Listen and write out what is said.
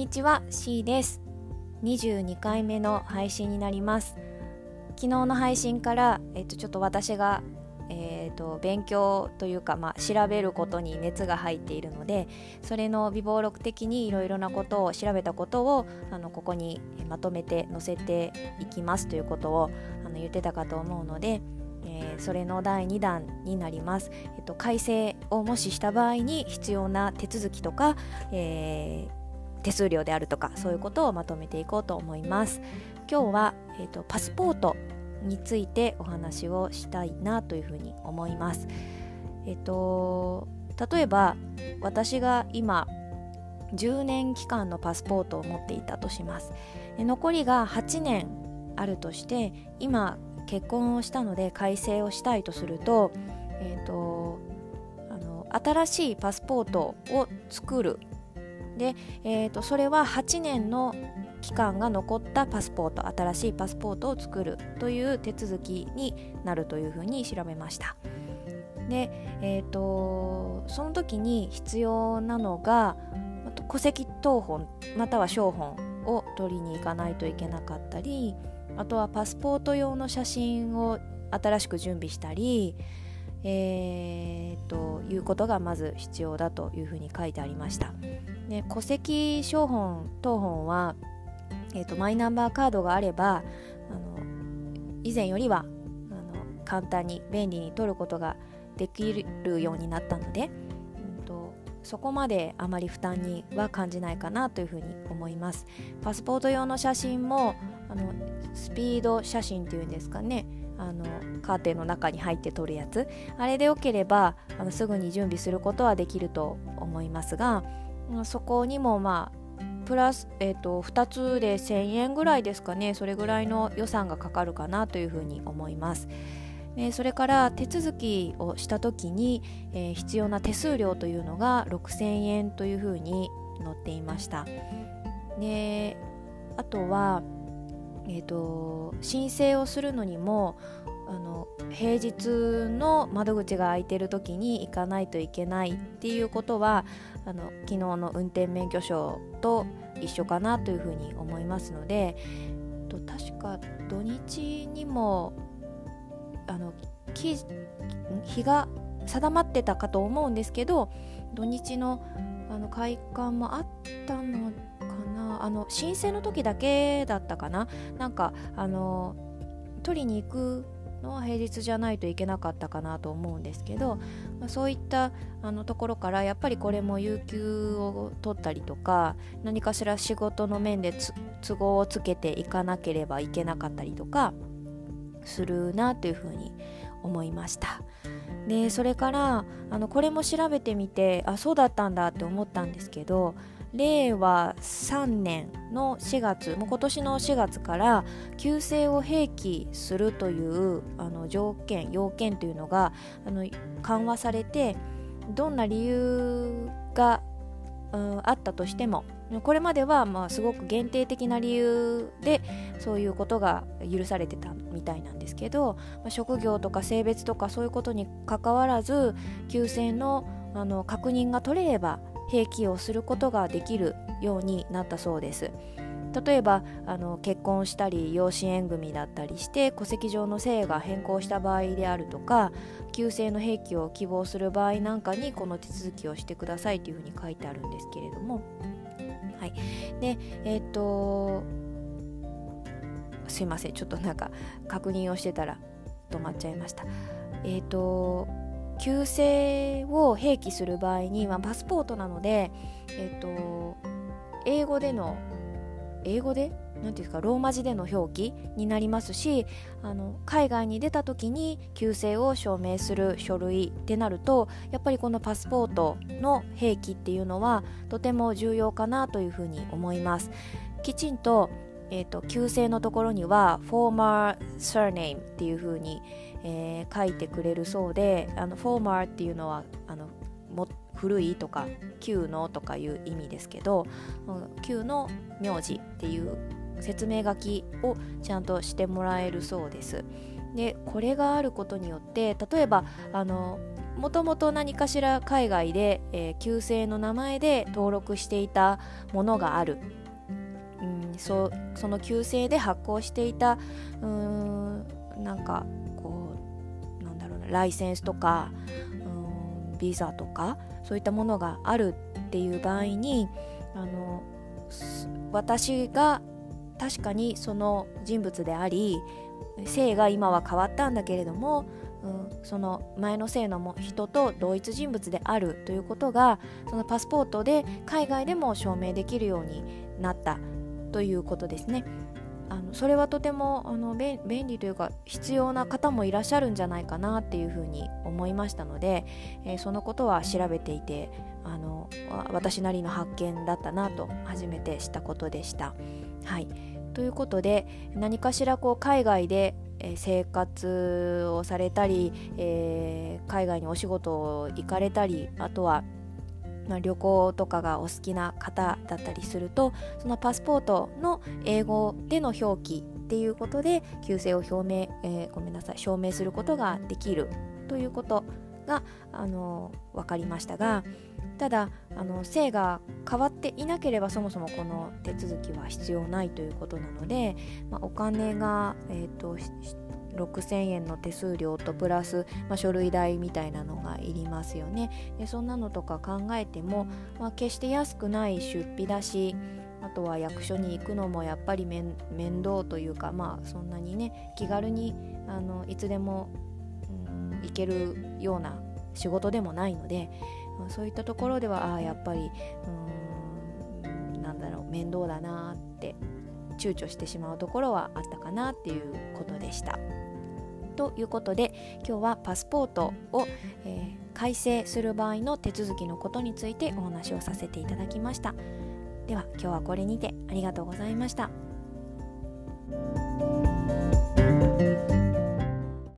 にちは C です。22回目の配信になります。昨日の配信から、えっと、ちょっと私が、えーと、勉強というか、まあ、調べることに熱が入っているのでそれの微暴録的にいろいろなことを調べたことをあのここにまとめて載せていきますということをあの言ってたかと思うのでえー、それの第2弾になります、えっと、改正をもしした場合に必要な手続きとか、えー、手数料であるとかそういうことをまとめていこうと思います。今日は、えっと、パスポートについてお話をしたいなというふうに思います。えっと例えば私が今10年期間のパスポートを持っていたとします。残りが8年あるとして今結婚をしたので改正をしたいとすると,、えーと、あの新しいパスポートを作るで、えーと、それは8年の期間が残ったパスポート新しいパスポートを作るという手続きになるというふうに調べましたで、えーと、その時に必要なのが戸籍謄本または商本を取りに行かないといけなかったりあとはパスポート用の写真を新しく準備したり、えー、ということがまず必要だというふうに書いてありました。で戸籍証本等本は、えーと、マイナンバーカードがあればあの以前よりはあの簡単に便利に取ることができるようになったので、うんとそこまであまり負担には感じないかなというふうに思います。パスポート用の写真もあのスピード写真っていうんですかねあのカーテンの中に入って撮るやつあれでよければあのすぐに準備することはできると思いますがそこにもまあプラス、えーと、2つで1000円ぐらいですかねそれぐらいの予算がかかるかなというふうに思います。それから手続きをした時に、えー、必要な手数料というのが6000円というふうに載っていました。であとはえーと、申請をするのにもあの平日の窓口が開いてる時に行かないといけないっていうことはあの昨日の運転免許証と一緒かなというふうに思いますので確か土日にもあの日が定まってたかと思うんですけど土日のあの開館もあったのあの申請の時だけだったかな。なんかあの取りに行くの平日じゃないといけなかったかなと思うんですけど、まあ、そういったあのところからやっぱりこれも有給を取ったりとか何かしら仕事の面で都合をつけていかなければいけなかったりとかするなというふうに思いました。でそれからあのこれも調べてみてあそうだったんだって思ったんですけど令和3年の4月もう今年の4月から旧姓を併記するというあの条件要件というのがあの緩和されてどんな理由が、うん、あったとしてもこれまではまあすごく限定的な理由でそういうことが許されてたみたいなんですけど、まあ、職業とか性別とかそういうことにかかわらず旧姓のあの確認が取れれば併記をすることができるようになったそうです。例えばあの結婚したり養子縁組だったりして戸籍上の姓が変更した場合であるとか旧姓の併記を希望する場合なんかにこの手続きをしてくださいというふうに書いてあるんですけれども。はい。でえっ、とすいません。ちょっとなんか確認をしてたら止まっちゃいました。えっ、と旧姓を併記する場合に、まあ、パスポートなので、えっと、英語での英語で？何ていうんですか？ローマ字での表記になりますしあの海外に出た時に旧姓を証明する書類ってなるとやっぱりこのパスポートの併記っていうのはとても重要かなというふうに思います。きちんとえーと、旧姓のところには former surname っていう風に、えー、書いてくれるそうであの former っていうのはあのも古いとか旧のとかいう意味ですけど旧の名字っていう説明書きをちゃんとしてもらえるそうです。でこれがあることによって例えばあのもともと何かしら海外で、えー、旧姓の名前で登録していたものがある、そその旧姓で発行していたうーんなんかこうなんだろうなライセンスとかうんビザとかそういったものがあるっていう場合にあの私が確かにその人物であり性が今は変わったんだけれども、うん、その前の性の人と同一人物であるということがそのパスポートで海外でも証明できるようになった。ということですね。あのそれはとてもあの便利というか必要な方もいらっしゃるんじゃないかなっていうふうに思いましたので、えー、そのことは調べていてあの私なりの発見だったなと初めて知ったことでした。はいということで何かしらこう海外で生活をされたり、えー、海外にお仕事を行かれたりあとはまあ、旅行とかがお好きな方だったりするとそのパスポートの英語での表記っていうことで旧姓を表明、えー、ごめんなさい証明することができるということがあの分かりましたがただあの性が変わっていなければそもそもこの手続きは必要ないということなので、まあ、お金が、えーと、6000円の手数料とプラス、まあ、書類代みたいなのがいりますよね。でそんなのとか考えても、まあ、決して安くない出費だしあとは役所に行くのもやっぱり面倒というかまあそんなにね気軽にあのいつでも、うん、行けるような仕事でもないので、まあ、そういったところではあやっぱりうんなんだろう面倒だなって躊躇してしまうところはあったかなっていうことでした。ということで今日はパスポートを、えー、改正する場合の手続きのことについてお話をさせていただきました。では今日はこれにてありがとうございました。